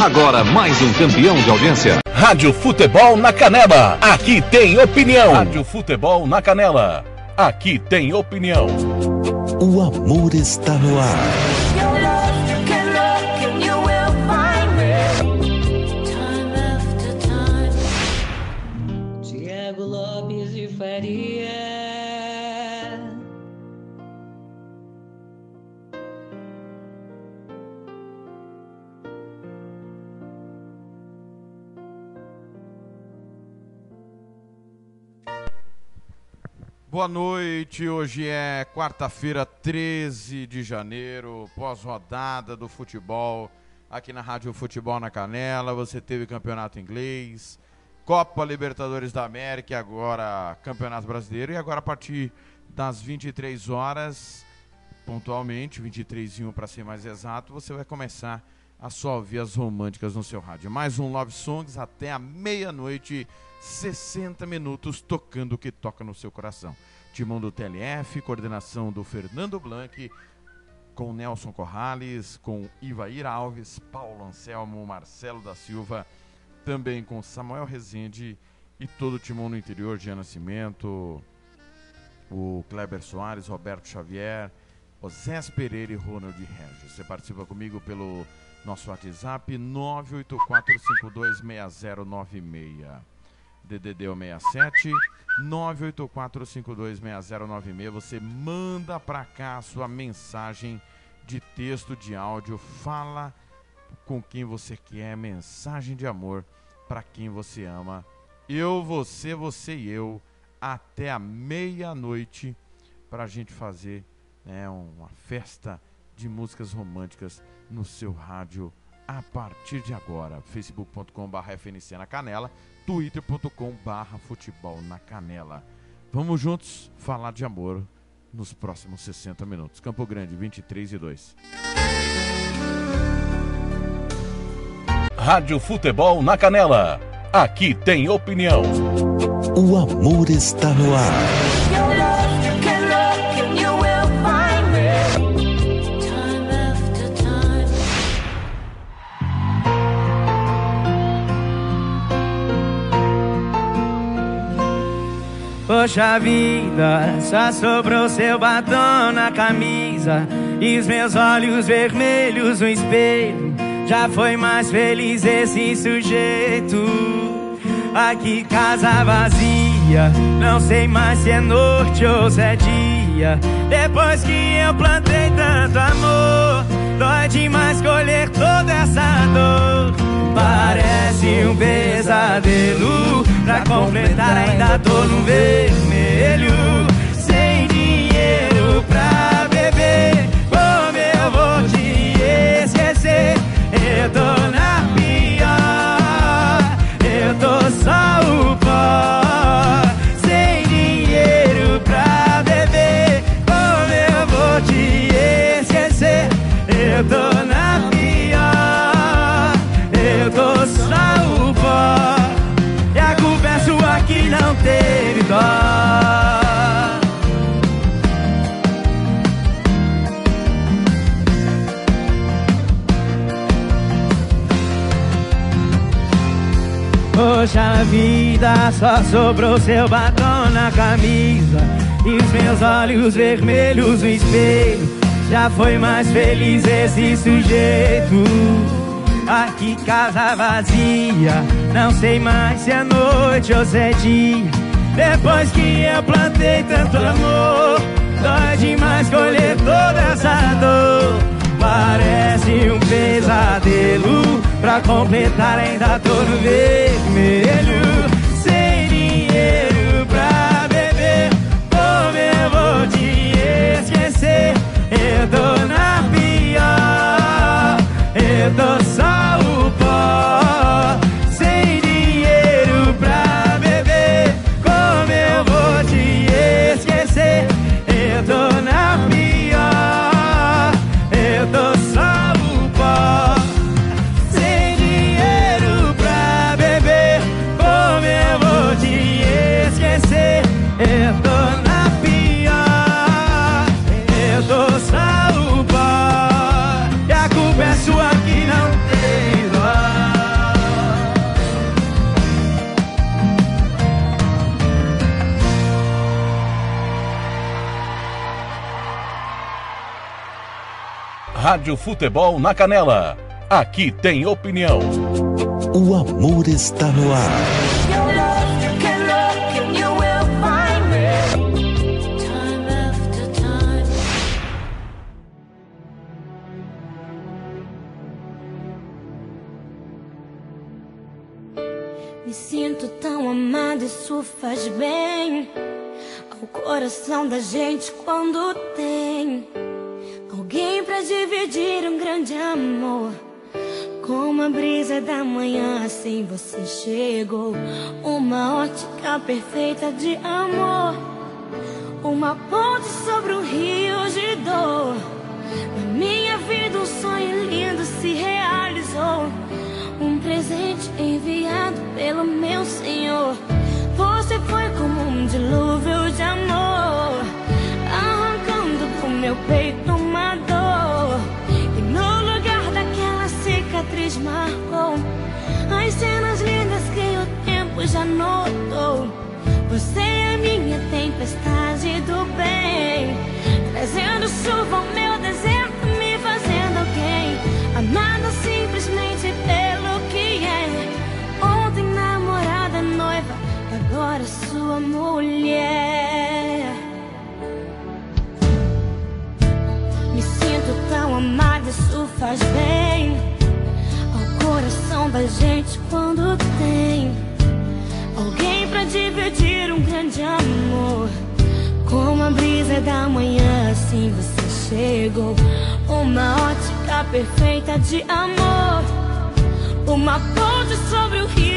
Agora mais um campeão de audiência. Rádio Futebol na Canela. Aqui tem opinião. Rádio Futebol na Canela. Aqui tem opinião. O amor está no ar. Boa noite, hoje é quarta-feira, 13 de janeiro, pós-rodada do futebol aqui na Rádio Futebol na Canela. Você teve campeonato inglês, Copa Libertadores da América, agora Campeonato Brasileiro. E agora, a partir das 23 horas, pontualmente, 23 e 1 para ser mais exato, você vai começar a só ouvir as românticas no seu rádio. Mais um Love Songs até a meia-noite, 60 minutos tocando o que toca no seu coração. Timão do TLF, coordenação do Fernando Blanc, com Nelson Corrales, com Ivair Alves, Paulo Anselmo, Marcelo da Silva, também com Samuel Rezende e todo o timão no interior, Jean Nascimento, o Kleber Soares, Roberto Xavier, Osés Pereira e Ronald Regis. Você participa comigo pelo nosso WhatsApp 984526096. DDD 67 984526096. Você manda pra cá a sua mensagem de texto, de áudio, fala com quem você quer, mensagem de amor para quem você ama. Eu, você, você e eu, até a meia-noite, para a gente fazer né, uma festa de músicas românticas no seu rádio a partir de agora. facebook.com.br FNC na Canela, twitter.com.br Futebol na Canela. Vamos juntos falar de amor nos próximos 60 minutos. Campo Grande, 23 e 2. Rádio Futebol na Canela. Aqui tem opinião. O amor está no ar. Poxa vida, só sobrou seu batom na camisa. E os meus olhos vermelhos no espelho. Já foi mais feliz esse sujeito. Aqui casa vazia. Não sei mais se é noite ou se é dia. Depois que eu plantei tanto amor Dói demais colher toda essa dor. Parece um pesadelo Pra completar ainda tô no vermelho. Sem dinheiro pra beber. Como eu vou te esquecer? Eu tô na pior. Eu tô só o dó Poxa vida, só sobrou seu batom na camisa E os meus olhos vermelhos no espelho. Já foi mais feliz esse sujeito. Aqui casa vazia Não sei mais se é noite ou se é dia Depois que eu plantei tanto amor Dói demais colher toda essa dor. Parece um pesadelo Pra completar ainda tô no vermelho. Sem dinheiro pra beber Como eu vou te esquecer? Eu tô na pior Eu tô só Rádio Futebol na Canela. Aqui tem opinião. O amor está no ar. Me sinto tão amada, isso faz bem ao coração da gente quando tem da manhã, assim você chegou. Uma ótica perfeita de amor. Uma ponte sobre um rio de dor. Na minha vida, um sonho lindo se realizou. Um presente enviado pelo meu Senhor. Você foi como um dilúvio de amor, arrancando do meu peito tempo já notou. Você é minha tempestade do bem, trazendo chuva ao meu deserto, me fazendo alguém amada simplesmente pelo que é. Ontem namorada, noiva, agora sua mulher. Me sinto tão amada, isso faz bem ao coração da gente quando tem alguém pra dividir um grande amor. Como a brisa da manhã, assim você chegou. Uma ótica perfeita de amor. Uma ponte sobre o rio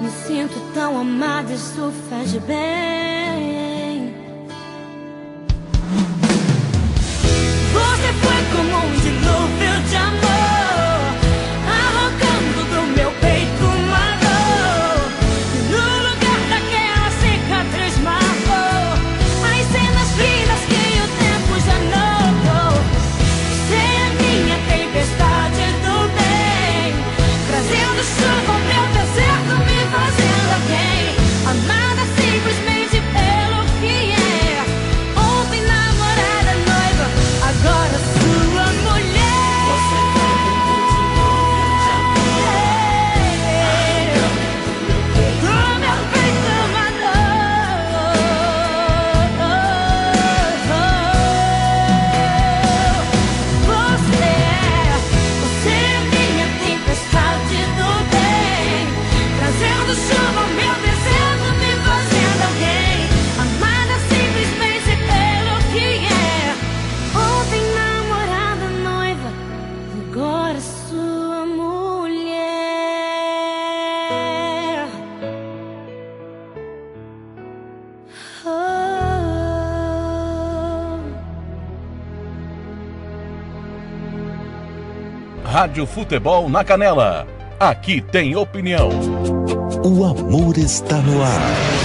Me sinto tão amada, isso faz bem. Rádio Futebol na Canela. Aqui tem opinião. O amor está no ar.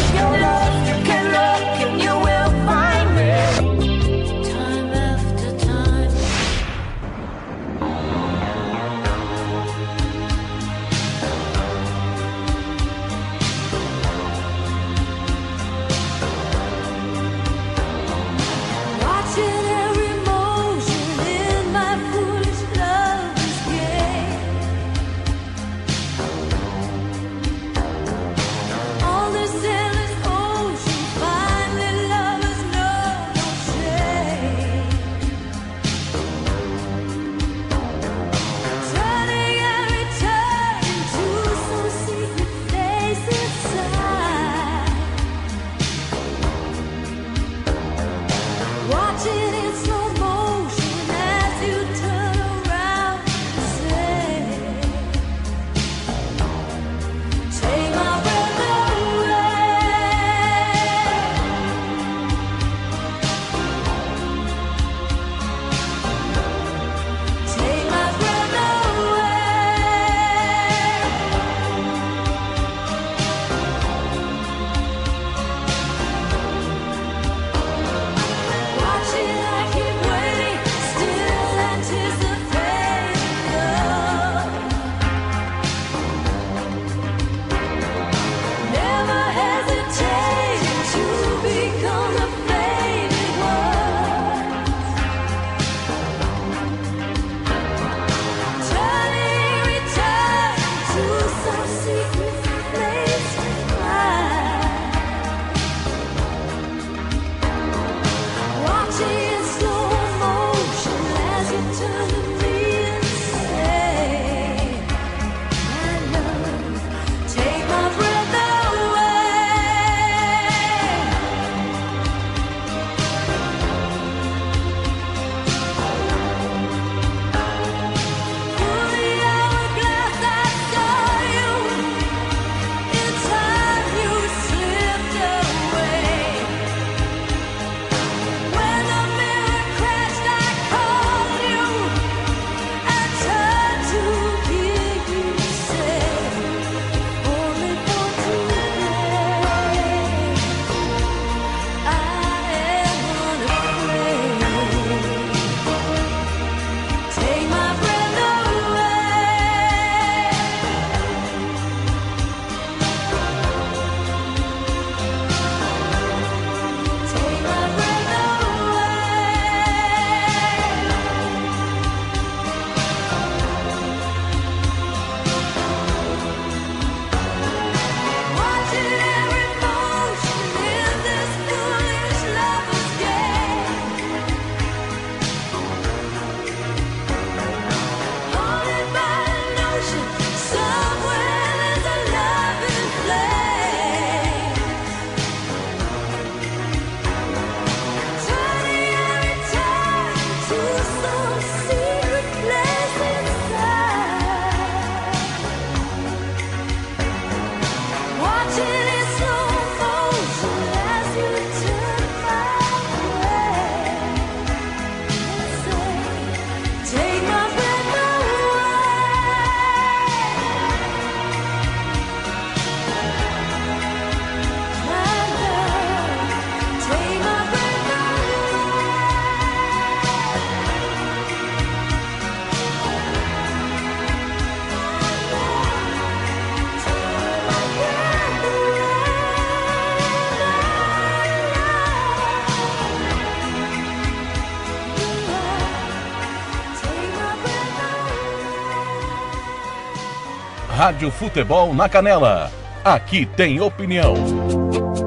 Rádio Futebol na Canela. Aqui tem opinião.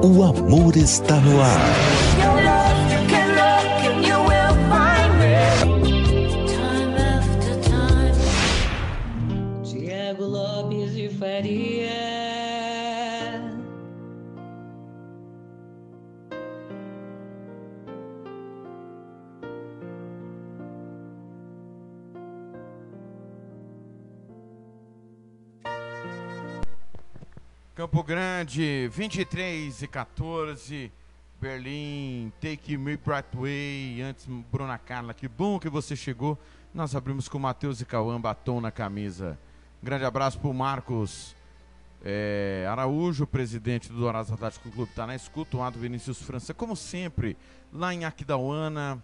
O amor está no ar. Campo Grande, 23 e 14. Berlim, Take Me Brightway. Antes, Bruna Carla, que bom que você chegou. Nós abrimos com Matheus e Cauã, batom na camisa. Grande abraço pro Marcos é, Araújo, presidente do Dourados Atlético Clube, está na escuta. O Ado Vinícius França, como sempre, lá em Aquidauana.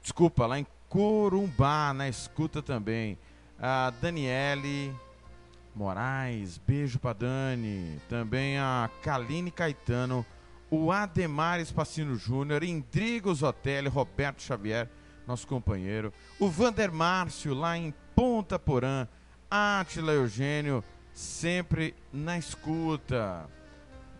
Desculpa, lá em Corumbá, na escuta também. A Daniele. Moraes, beijo pra Dani. Também a Kaline Caetano, o Ademar Espacino Júnior, Indrigo Zotelli, Roberto Xavier, nosso companheiro. O Vander Márcio, lá em Ponta Porã. Átila Eugênio, sempre na escuta.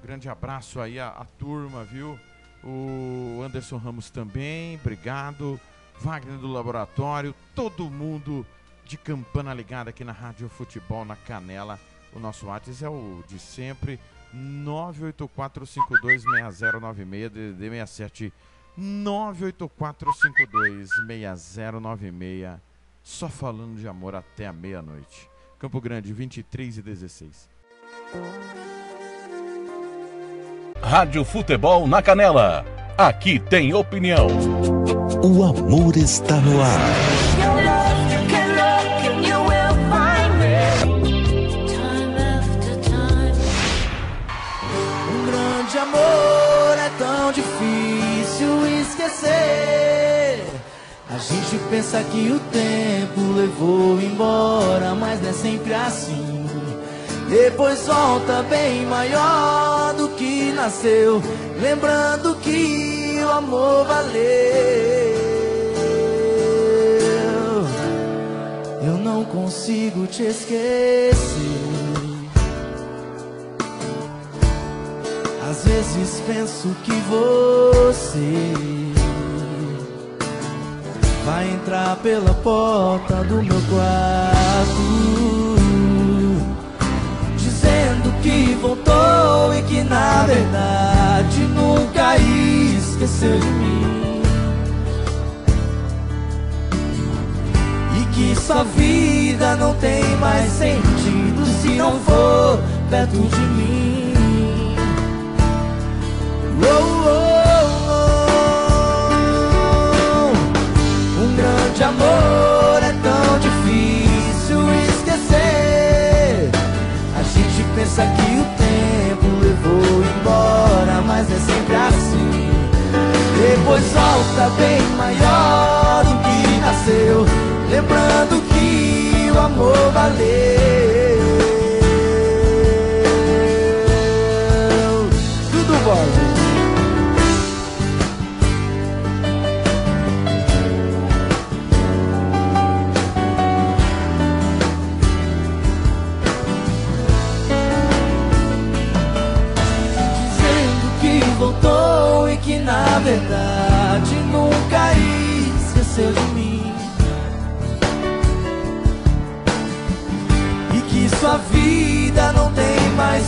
Grande abraço aí à, à turma, viu? O Anderson Ramos também, obrigado. Wagner do Laboratório, todo mundo de campana ligada aqui na Rádio Futebol na Canela. O nosso WhatsApp é o de sempre, 984526096, DDD 67 984526096. Só falando de amor até a meia-noite. Campo Grande, 23 e 16. Rádio Futebol na Canela. Aqui tem opinião. O amor está no ar. Gente pensa que o tempo levou embora, mas não é sempre assim. Depois volta bem maior do que nasceu, lembrando que o amor valeu. Eu não consigo te esquecer. Às vezes penso que você vai entrar pela porta do meu quarto, dizendo que voltou e que na verdade nunca esqueceu de mim. E que sua vida não tem mais sentido se não for perto de mim. Oh, oh, Grande amor é tão difícil esquecer. A gente pensa que o tempo levou embora, mas é sempre assim. Depois volta bem maior do que nasceu, lembrando que o amor valeu.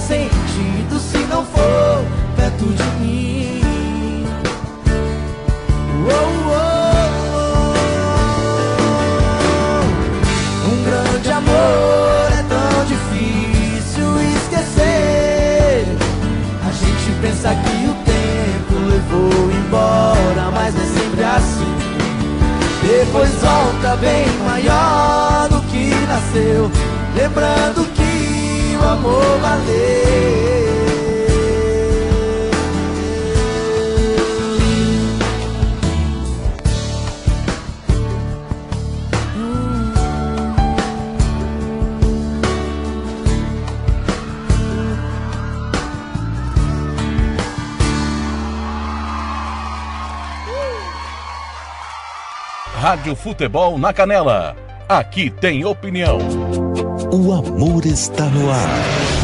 Sentido se não for perto de mim. Oh, oh, oh. Um grande amor é tão difícil esquecer. A gente pensa que o tempo levou embora, mas é sempre assim. Depois volta bem maior do que nasceu, lembrando que o amor valeu. Rádio Futebol na Canela. Aqui tem opinião. O amor está no ar.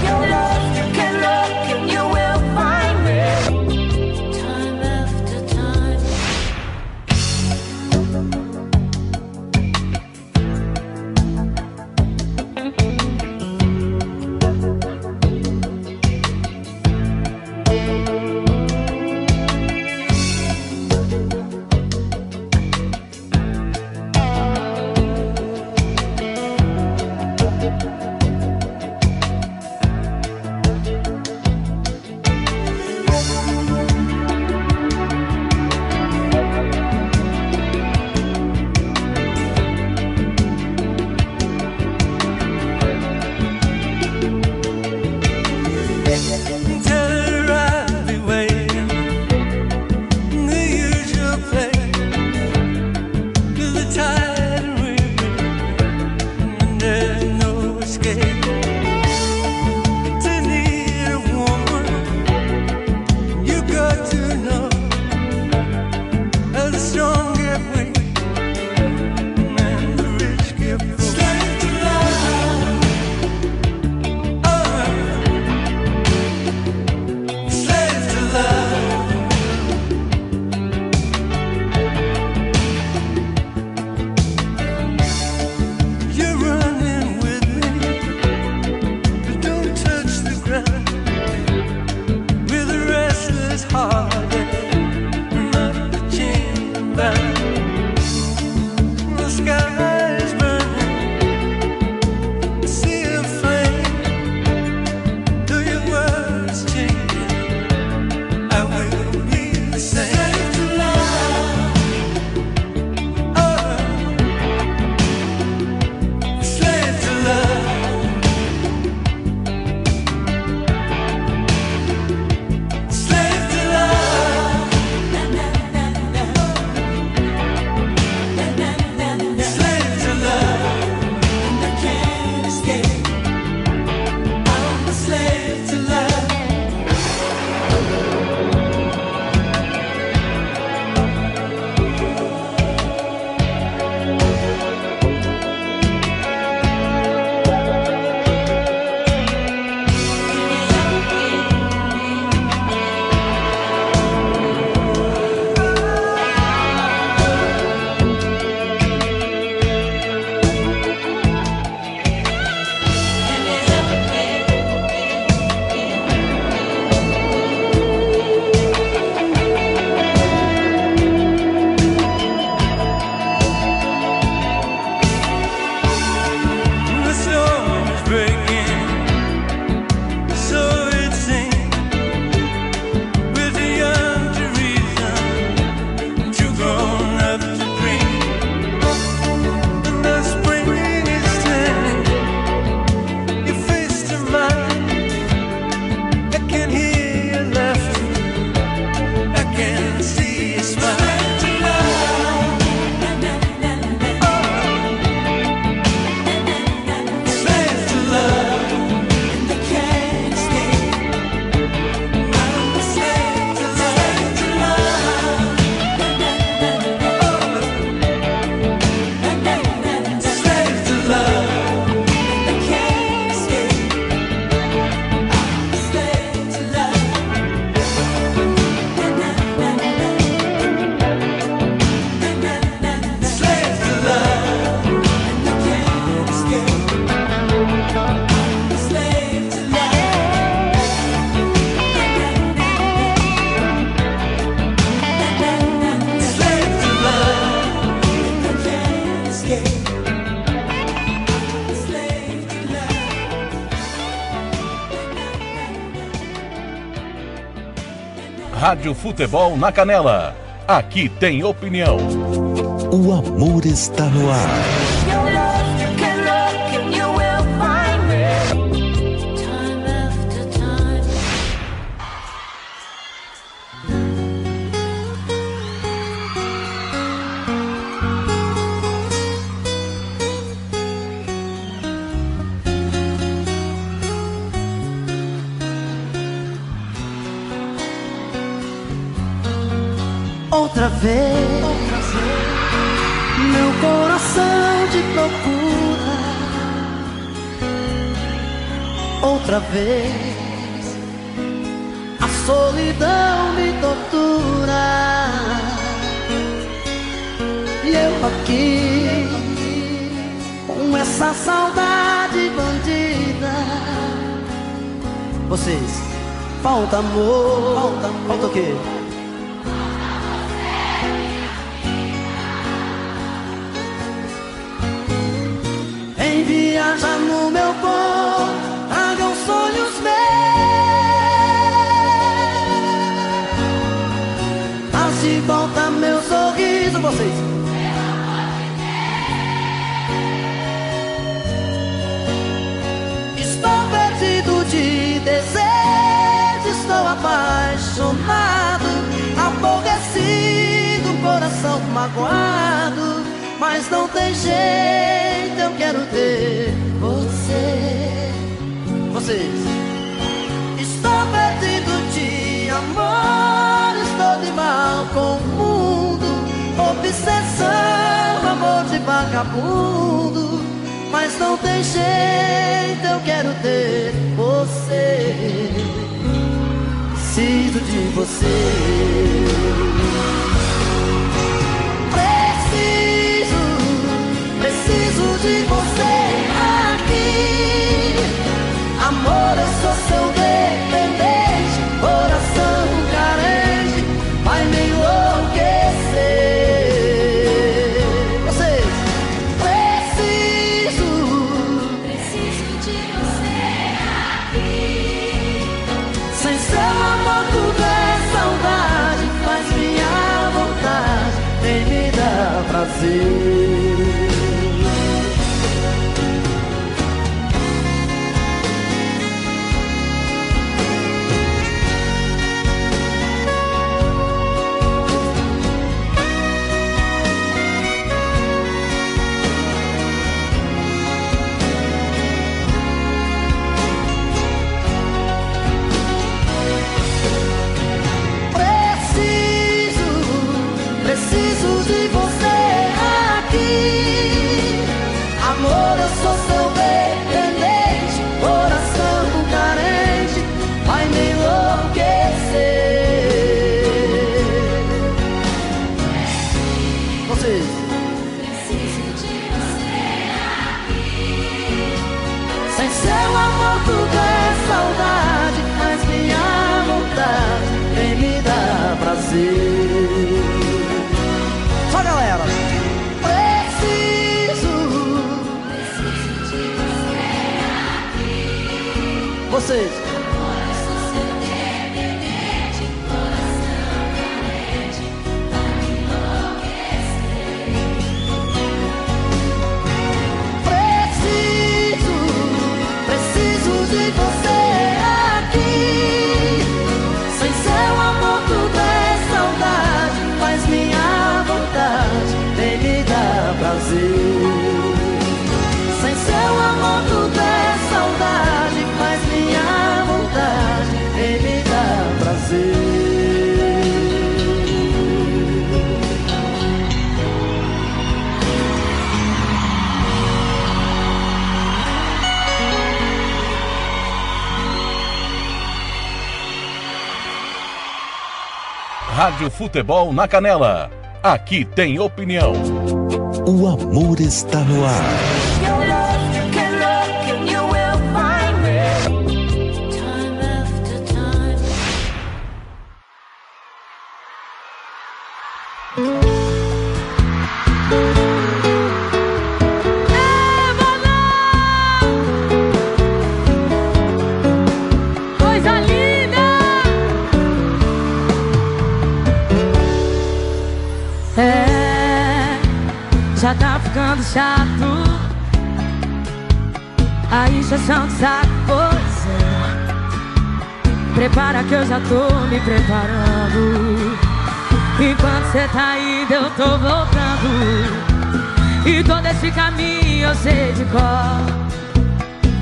Rádio Futebol na Canela. Aqui tem opinião. O amor está no ar. Vez, meu coração te procura. outra vez. A solidão me tortura. E eu aqui, com essa saudade bandida. Vocês, falta amor, falta, amor. falta o quê? Vocês. Estou perdido de desejo, estou apaixonado, aborrecido, coração magoado. Mas não tem jeito, eu quero ter você. Vocês. Vagabundo. Mas não tem jeito, eu quero ter você. Preciso de você. Futebol na Canela. Aqui tem opinião. O amor está no ar. A injeção de saco, pois é. Prepara que eu já tô me preparando. Enquanto cê tá indo, eu tô voltando. E todo esse caminho eu sei de cor.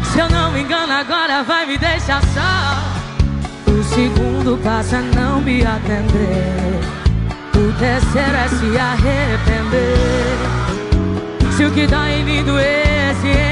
Se eu não me engano, agora vai me deixar só. O segundo passo é não me atender. O terceiro é se arrepender. Se o que dói em mim doesse, eu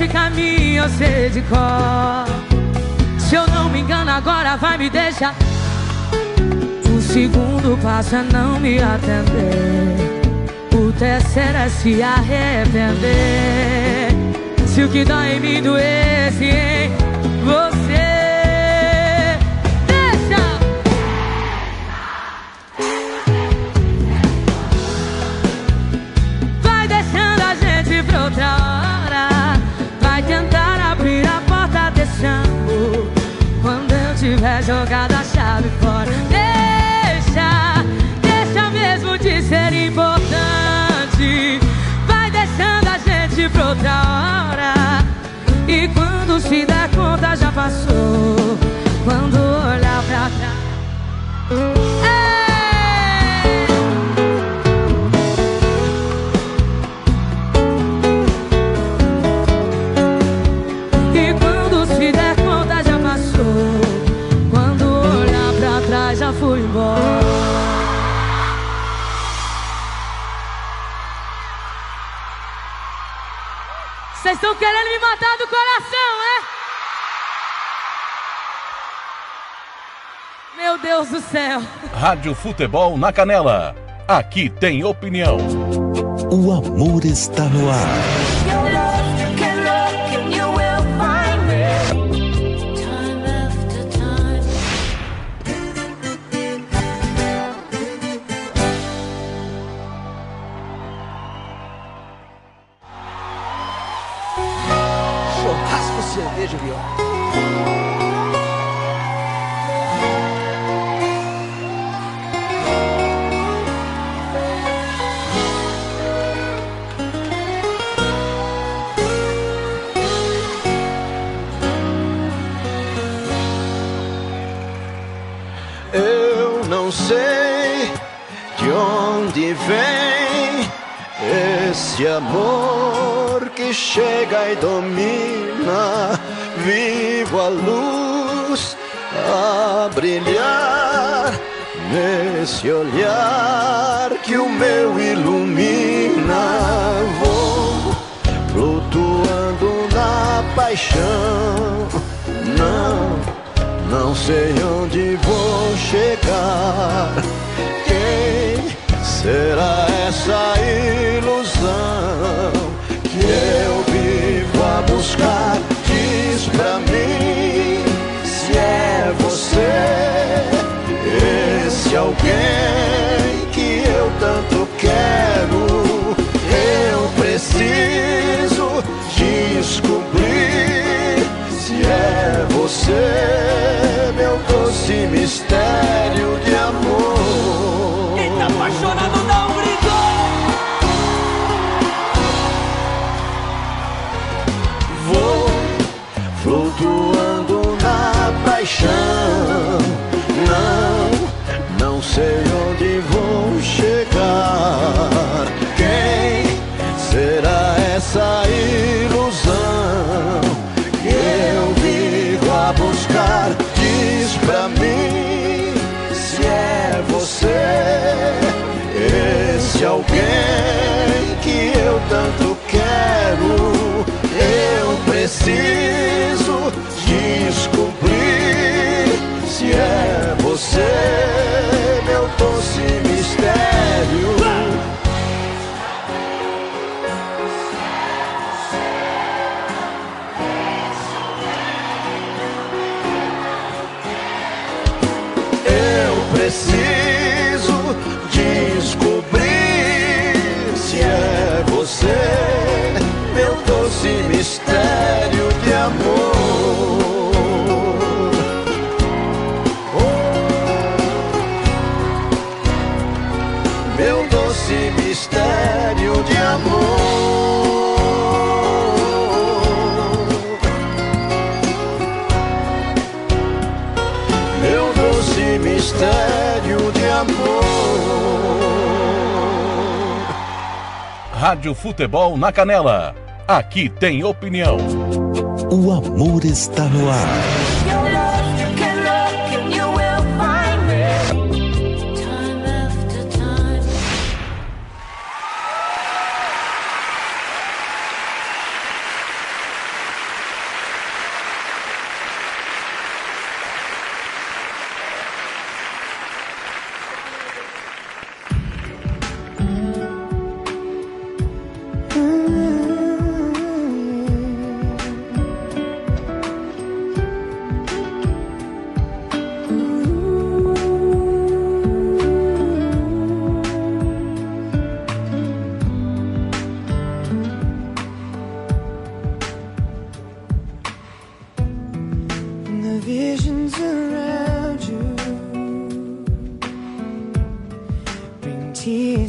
esse caminho eu sei de cor. Se eu não me engano, agora vai me deixar. O segundo passo é não me atender. O terceiro é se arrepender. Se o que dói em mim doesse em Tiver jogado a chave fora. Deixa, deixa mesmo de ser importante. Vai deixando a gente pra outra hora. E quando se der conta já passou. Quando olhar pra trás. Estão querendo me matar do coração, é? Meu Deus do céu. Rádio Futebol na Canela. Aqui tem opinião. O amor está no ar. Cerveja, viola. Eu não sei de onde vem esse amor que chega e domina. Vivo a luz a brilhar nesse olhar que o meu ilumina. Vou flutuando na paixão. Não não sei onde vou chegar. Quem será essa ilusão que eu vivo a buscar? Alguém que eu tanto quero. Eu preciso descobrir se é você, pra mim se é você, esse alguém que eu tanto quero. Eu preciso Rádio Futebol na Canela. Aqui tem opinião. O amor está no ar.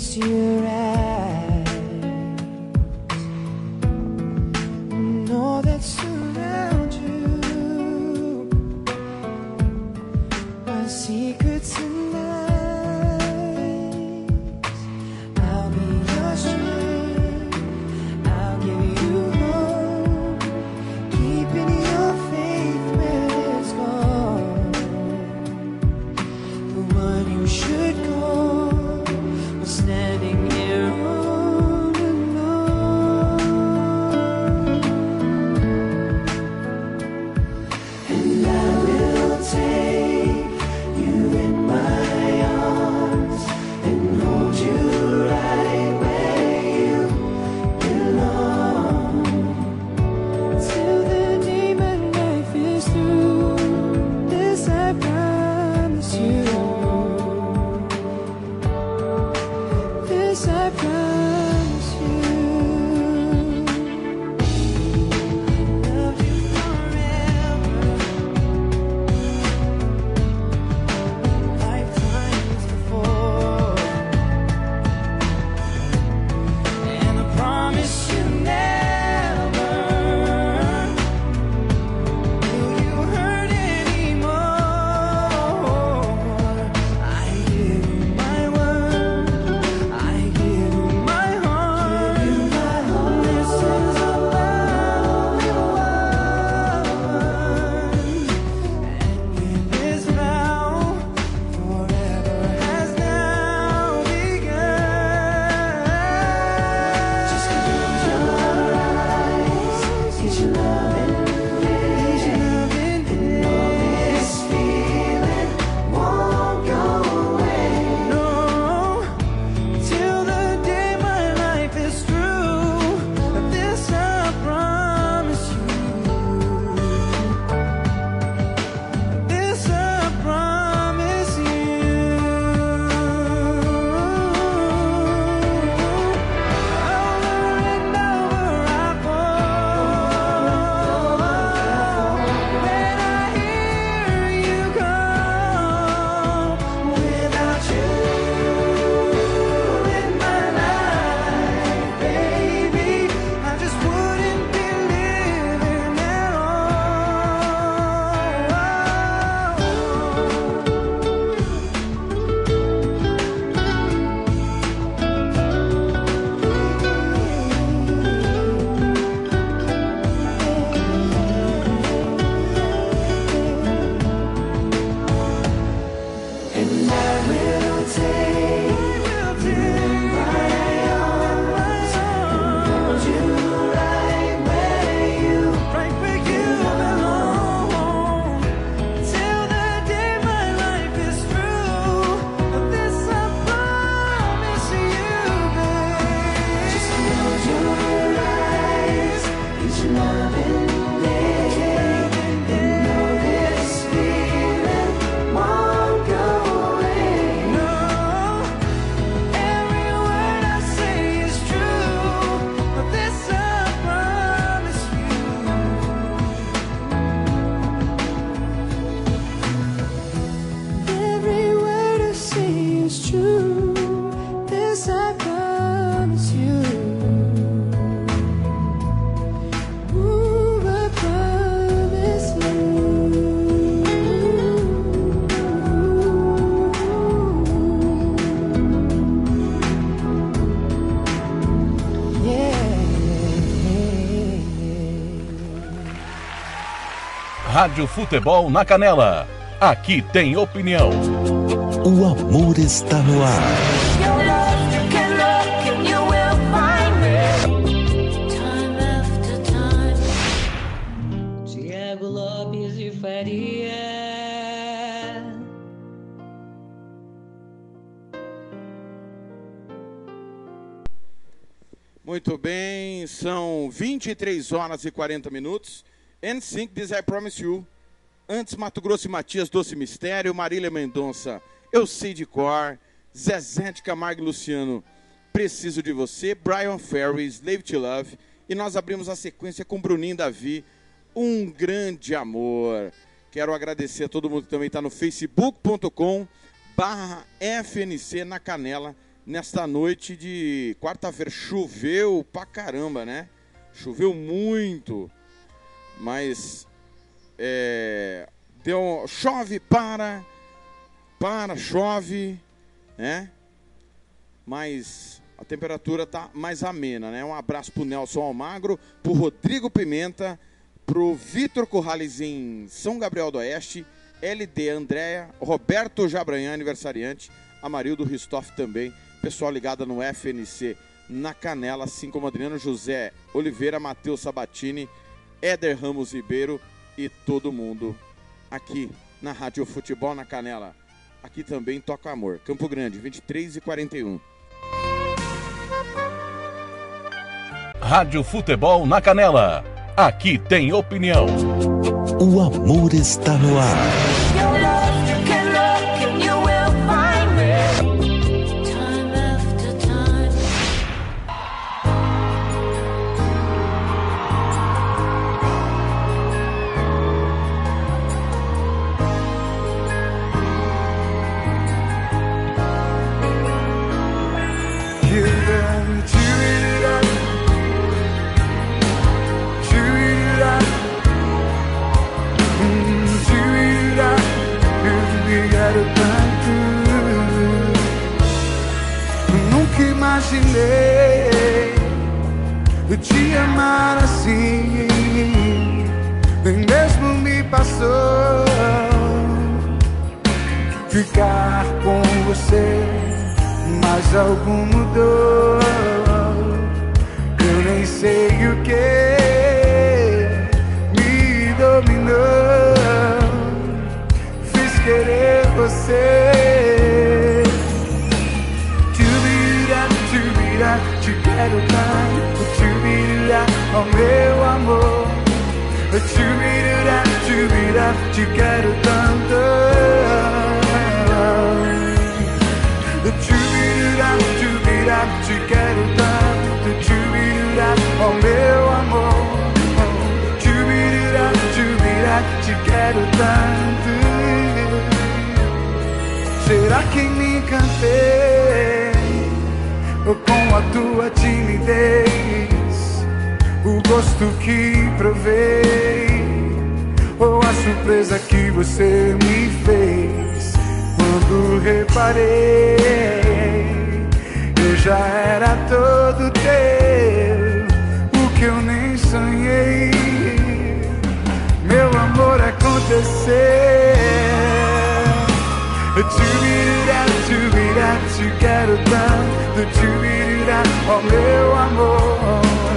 You're Rádio Futebol na Canela. Aqui tem opinião. O amor está no ar. Tiago Lopes de Faria. Muito bem, são 23 horas e 40 minutos. NSYNC, This I Promise You. Antes, Mato Grosso e Matias, Doce Mistério. Marília Mendonça, Eu Sei de Cor. Zezé de Camargo e Luciano, Preciso de Você. Brian Ferry, Slave to Love. E nós abrimos a sequência com Bruninho Davi, Um Grande Amor. Quero agradecer a todo mundo que também está no facebook.com barra FNC na Canela nesta noite de quarta-feira. Choveu pra caramba, né? Choveu muito, mas é, deu chove para, para chove, né? Mas a temperatura tá mais amena, né? Um abraço pro Nelson Almagro, pro Rodrigo Pimenta, pro Vitor Corrales em São Gabriel do Oeste, LD Andréa, Roberto Jabranhã, aniversariante, Amarildo Ristoff também, pessoal ligado no FNC na Canela, assim como Adriano José Oliveira, Matheus Sabatini, Éder Ramos Ribeiro e todo mundo aqui na Rádio Futebol na Canela. Aqui também toca amor. Campo Grande, 23 e 41. Rádio Futebol na Canela. Aqui tem opinião. O amor está no ar. Te amar assim, nem mesmo me passou ficar com você, mas algo mudou. Eu nem sei o que me dominou, fiz querer você. Tchubirá, tchubirá, te quero tanto, tchubirá, oh meu amor. Tchubirá, tchubirá, te quero tanto. Tchubirá, tchubirá, te quero tanto, tchubirá, oh meu amor. Tchubirá, tchubirá, te quero tanto. Será que me encantei ou com a tua timidez? O gosto que provei ou a surpresa que você me fez quando reparei eu já era todo teu, o que eu nem sonhei, meu amor aconteceu. Tchubirá, tchubirá, te quero tanto, tchubirá, oh meu amor.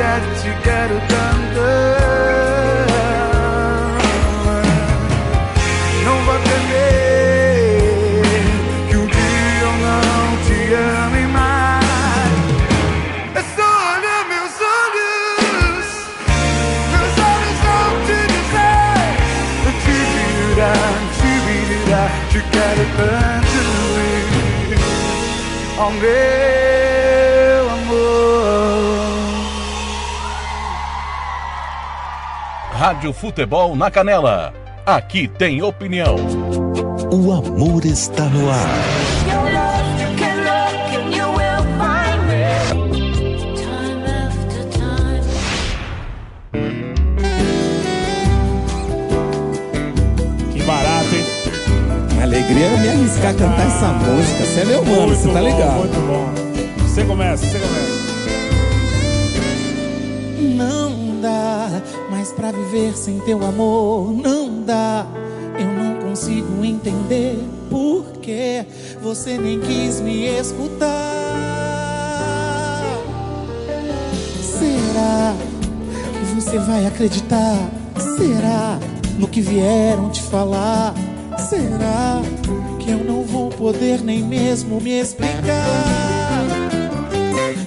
Tchubirá, tchubirá, te quero tanto. Não Rádio Futebol na Canela. Aqui tem opinião. O amor está no ar. Que barato, hein? Alegria é me arriscar a cantar essa música. Você é meu mano, você tá bom, ligado? Muito bom. Você começa, você começa. Mas pra viver sem teu amor não dá. Eu não consigo entender por que você nem quis me escutar. Será que você vai acreditar? Será no que vieram te falar? Será que eu não vou poder nem mesmo me explicar?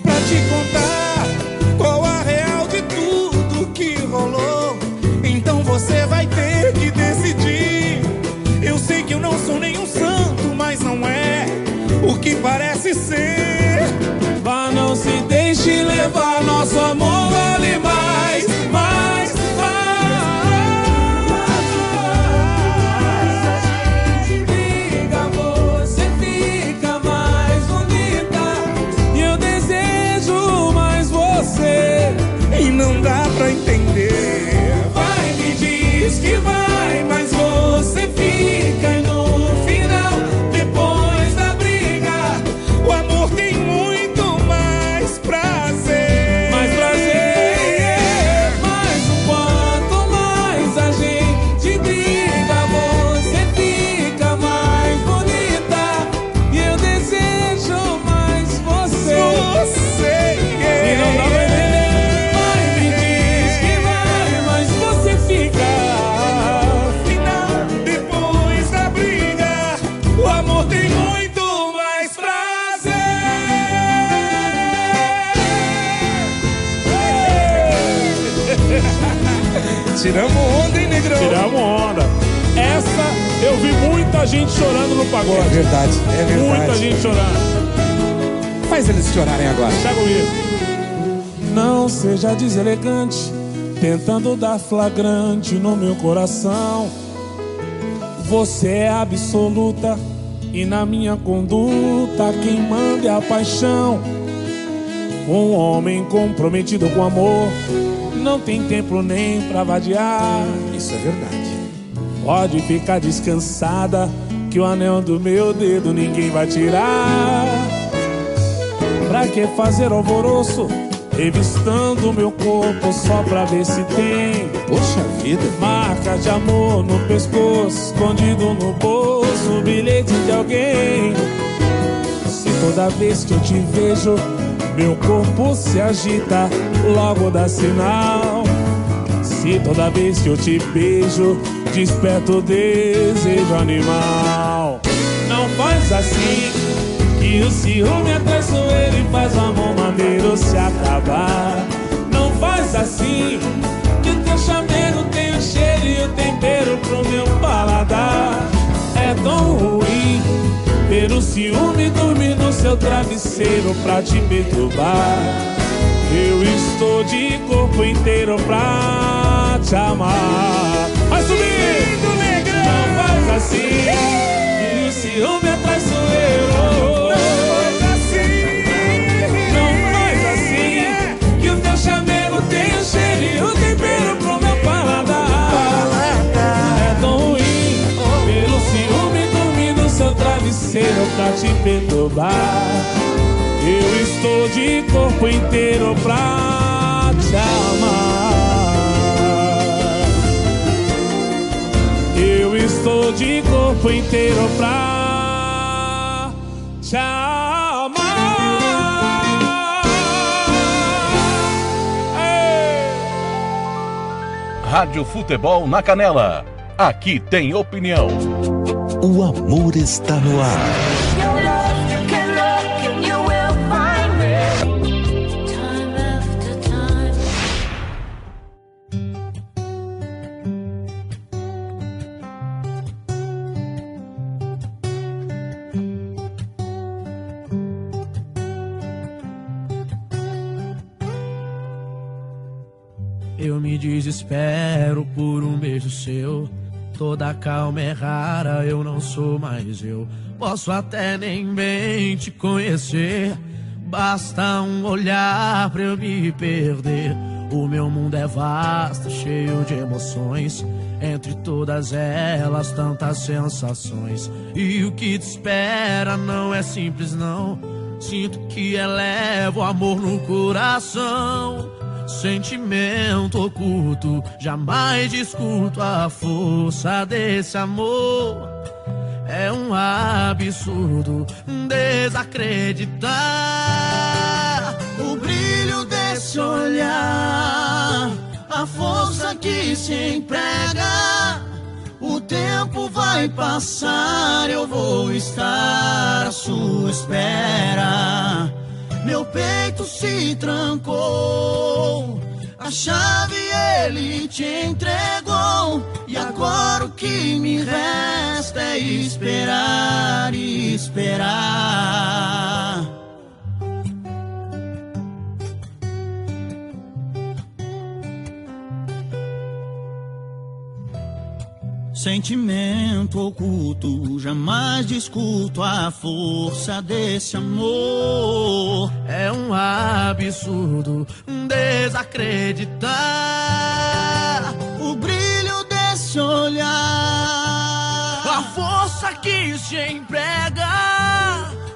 Pra te contar rolou. Então você vai ter que decidir. Eu sei que eu não sou nenhum santo, mas não é o que parece ser. Vá, não se deixe levar, nosso amor vale mais, seja deselegante, tentando dar flagrante no meu coração. Você é absoluta e na minha conduta quem manda é a paixão. Um homem comprometido com amor não tem tempo nem pra vadiar. Isso é verdade. Pode ficar descansada que o anel do meu dedo ninguém vai tirar. Pra que fazer alvoroço? Revistando meu corpo só pra ver se tem. Poxa vida. Marca de amor no pescoço, escondido no bolso, bilhete de alguém. Se toda vez que eu te vejo, meu corpo se agita, logo dá sinal. Se toda vez que eu te beijo, desperta o desejo animal. Não faz assim, que o ciúme é traiçoeiro e faz o amor se acabar. Não faz assim, que o teu chamego tem o cheiro e o tempero pro meu paladar. É tão ruim ver o ciúme dormir no seu travesseiro pra te perturbar. Eu estou de corpo inteiro pra te amar. Vai negrão! Não faz assim, perturbar. Eu estou de corpo inteiro pra te amar. Eu estou de corpo inteiro pra te amar. Rádio Futebol na Canela. Aqui tem opinião. O amor está no ar. Seu. Toda calma é rara, eu não sou mais eu. Posso até nem bem te conhecer. Basta um olhar pra eu me perder. O meu mundo é vasto, cheio de emoções. Entre todas elas, tantas sensações. E o que te espera não é simples, não. Sinto que eleva o amor no coração. Sentimento oculto, jamais discuto a força desse amor. É um absurdo desacreditar o brilho desse olhar, a força que se emprega. O tempo vai passar, eu vou estar à sua espera. Meu peito se trancou, a chave ele te entregou. E agora o que me resta é esperar e esperar. Sentimento oculto, jamais discuto a força desse amor. É um absurdo desacreditar o brilho desse olhar, a força que se emprega.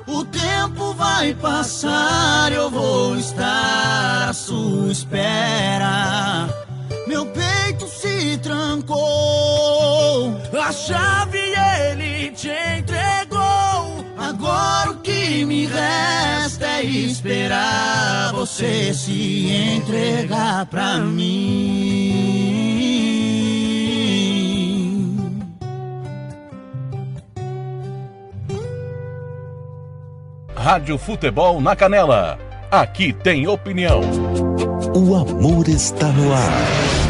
O tempo vai passar, eu vou estar à sua espera. Meu peito se trancou, a chave ele te entregou. Agora o que me resta é esperar você se entregar pra mim. Rádio Futebol na Canela. Aqui tem opinião. O amor está no ar.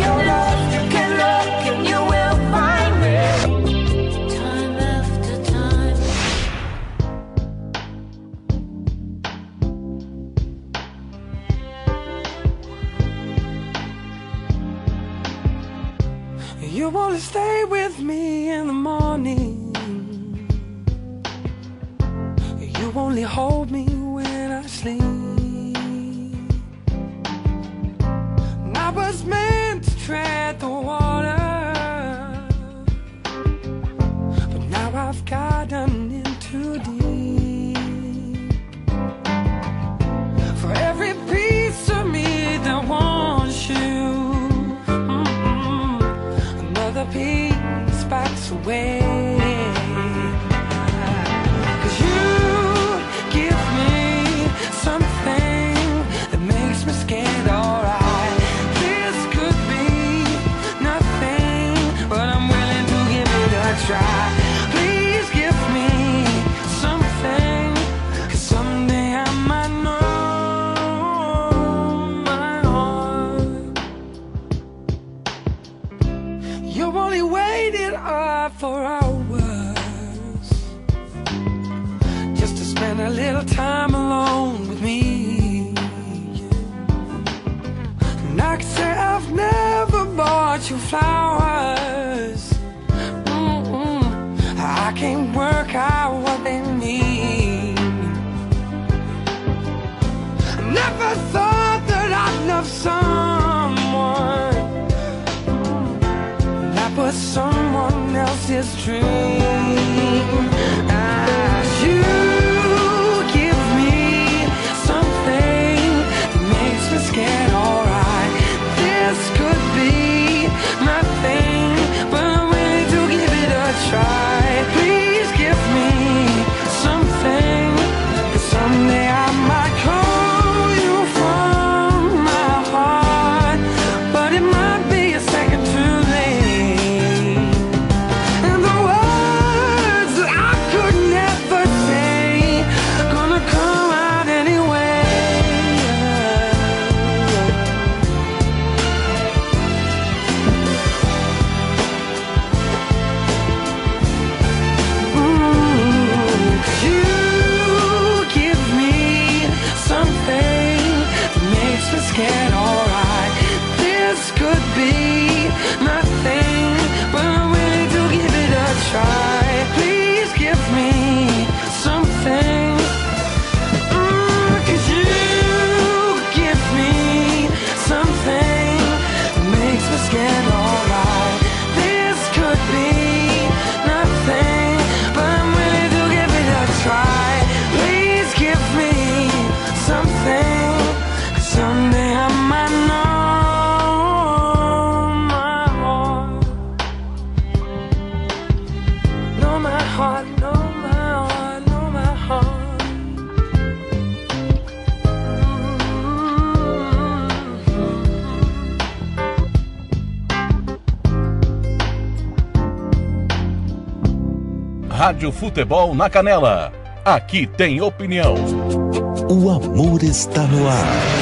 Wanna stay with me in the morning. You only hold me when I sleep. And I was meant to tread the water, away. Rádio Futebol na Canela. Aqui tem opinião. O amor está no ar.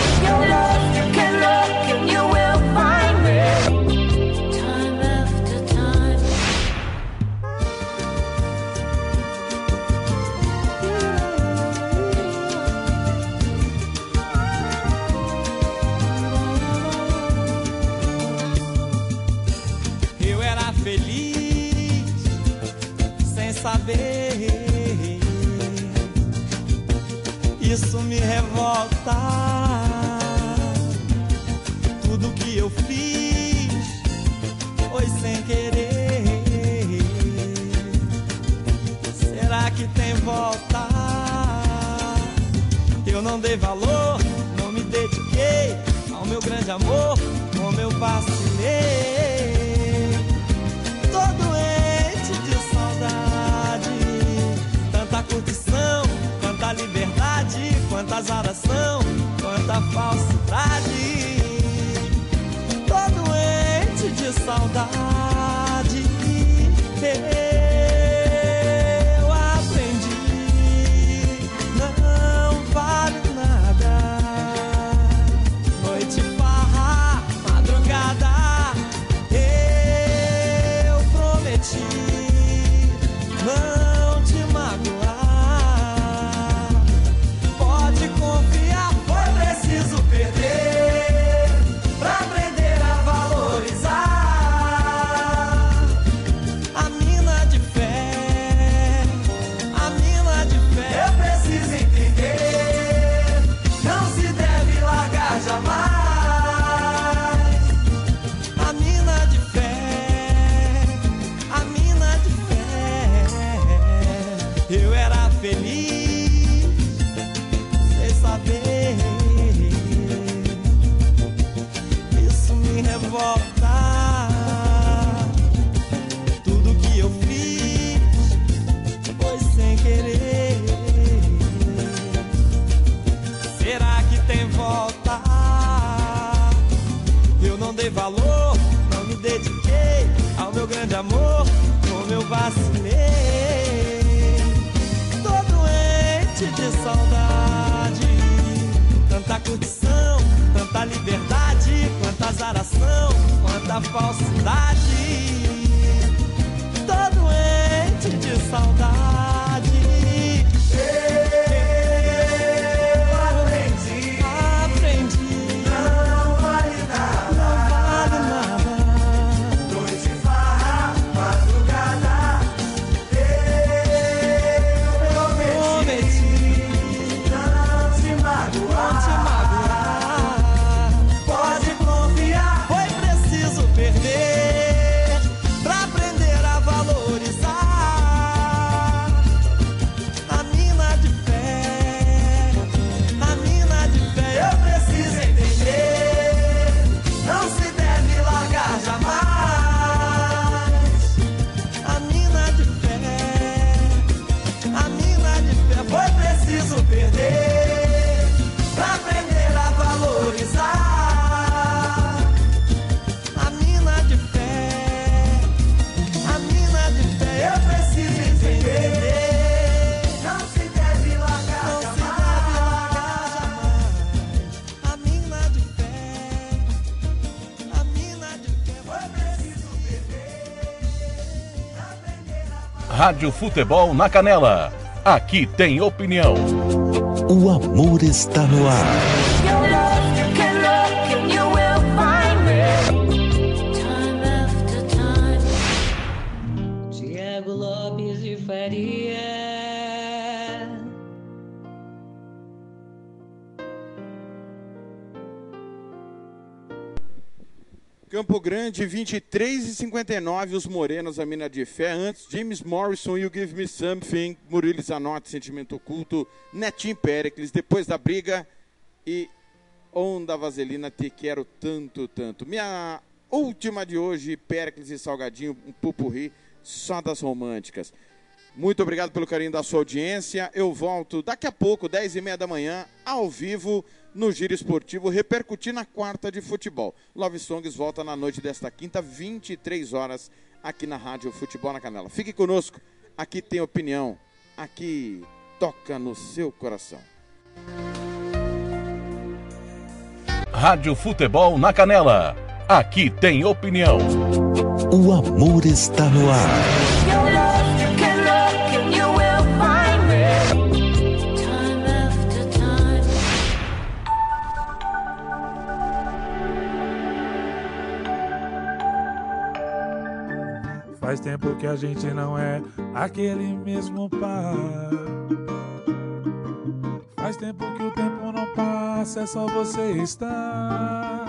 Rádio Futebol na Canela. Aqui tem opinião. O amor está no ar. Campo Grande, 23 e 59, os Morenos, a Mina de Fé. Antes, James Morrison, You Give Me Something, Murilo Zanotti, Sentimento Oculto, Netinho Pericles, Depois da Briga e Onda Vaselina, Te Quero Tanto, Tanto. Minha última de hoje, Pericles e Salgadinho, um pupurri só das românticas. Muito obrigado pelo carinho da sua audiência. Eu volto daqui a pouco, 10 e meia da manhã, ao vivo, no Giro Esportivo, repercutir na quarta de futebol. Love Songs volta na noite desta quinta, 23 horas, aqui na Rádio Futebol na Canela. Fique conosco, aqui tem opinião, aqui toca no seu coração. Rádio Futebol na Canela, aqui tem opinião. O amor está no ar. Faz tempo que a gente não é aquele mesmo par. Faz tempo que o tempo não passa, é só você estar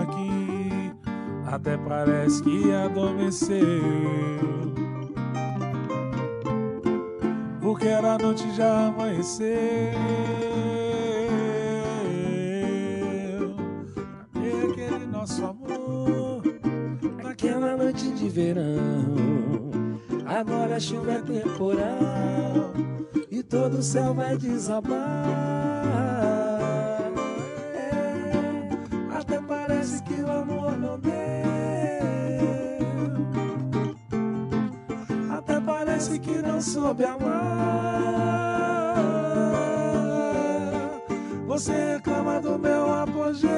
aqui. Até parece que adormeceu. O que era noite já amanheceu. De verão, agora a chuva é temporal e todo o céu vai desabar. É, até parece que o amor não deu. Até parece que não soube amar. Você reclama do meu apogeu,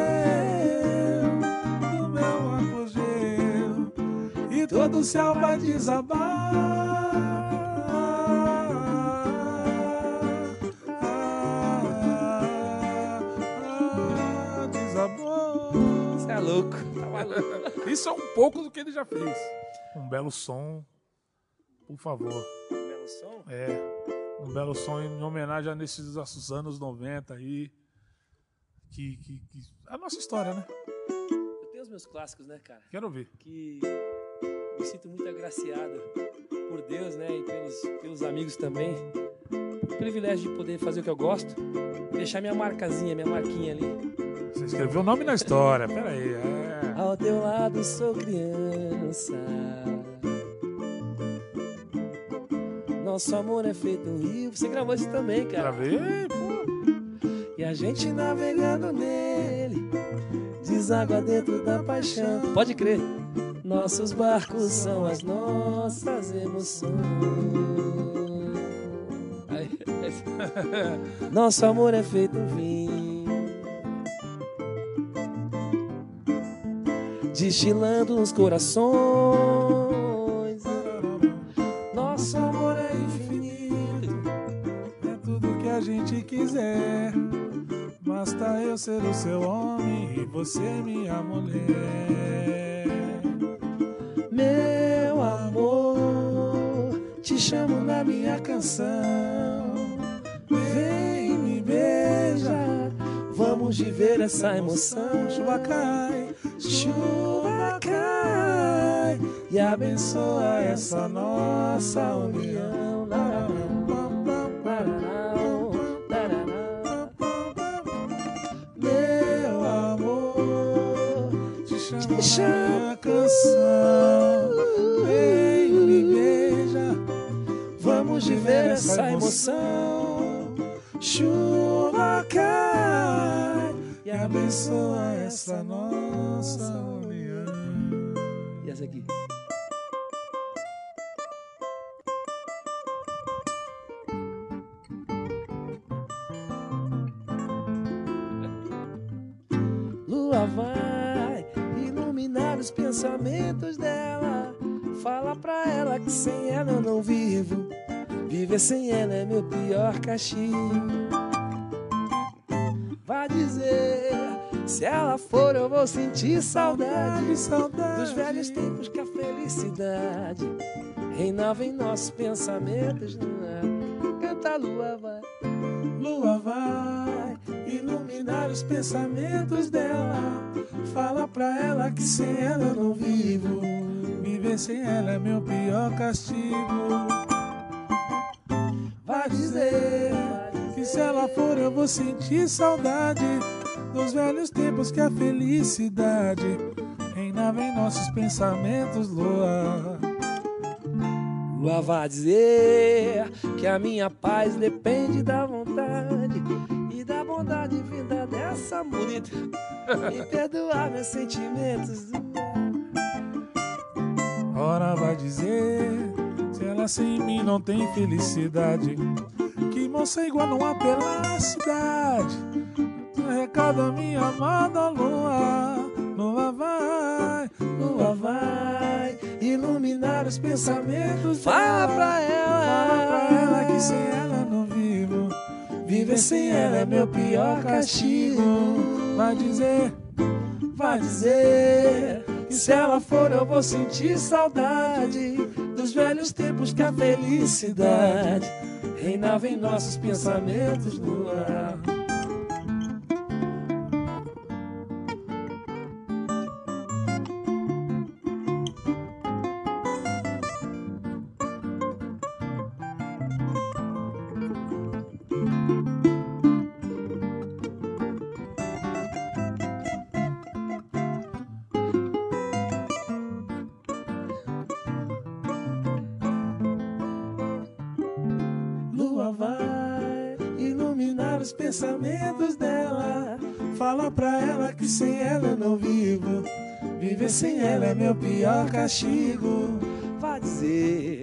todo o céu vai desabar. Você é louco. Isso é um pouco do que ele já fez. Um belo som, por favor. Um belo som? É, um belo som em homenagem a nesses anos 90 aí. Que, que, que- A nossa história, né? Eu tenho os meus clássicos, né, cara? Quero ouvir. Que me sinto muito agraciado por Deus, né? E pelos, pelos amigos também. O privilégio de poder fazer o que eu gosto. Deixar minha marcazinha, minha marquinha ali. Você escreveu o nome na história, peraí. É. Ao teu lado sou criança. Nosso amor é feito um rio. Você gravou isso também, cara. Gravei, pô. E a gente navegando nele, deságua dentro da paixão. Pode crer. Nossos barcos são as nossas emoções. Nosso amor é feito vinho, destilando nos corações. Nosso amor é infinito. É tudo que a gente quiser. Basta eu ser o seu homem e você minha mulher. Meu amor, te chamo na minha canção. Vem me beija, vamos viver essa emoção. Chuva cai, chuva cai e abençoa essa nossa união. Vamos viver essa emoção. Chuva cai e abençoa essa nossa Viver sem ela é meu pior castigo. Vai dizer, se ela for eu vou sentir saudade, saudade dos velhos tempos que a felicidade reinava em nossos pensamentos. É? Canta a lua vai, Lua vai iluminar os pensamentos dela. Fala pra ela que sem ela eu não vivo. Viver sem ela é meu pior castigo. Vai dizer, Que se ela for eu vou sentir saudade dos velhos tempos que a felicidade reinava em nossos pensamentos, lua. Lua vai dizer que a minha paz depende da vontade e da bondade vinda dessa bonita. Me perdoar meus sentimentos. Ora vai dizer Ela sem mim não tem felicidade. Que moça igual numa pela cidade. Recado minha amada lua. Lua vai, lua vai iluminar os pensamentos. Fala dela. pra ela. Fala pra ela que sem ela não vivo. Viver sem ela é meu pior castigo. Vai dizer, vai dizer se ela for eu vou sentir saudade dos velhos tempos que a felicidade reinava em nossos pensamentos no ar. Pensamentos dela. Fala pra ela que sem ela eu não vivo. Viver sem ela é meu pior castigo. Vai dizer,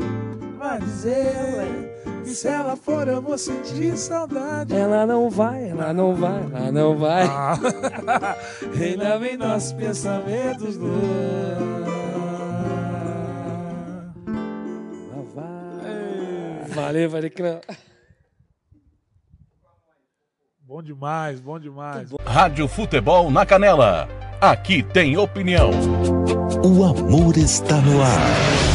vai dizer que se ela for eu vou sentir saudade. Ela não vai, ela não vai, ela não vai. Ah. Reinava em nossos pensamentos no Valeu, Valicrão. Bom demais, bom demais. Rádio Futebol na Canela. Aqui tem opinião. O amor está no ar.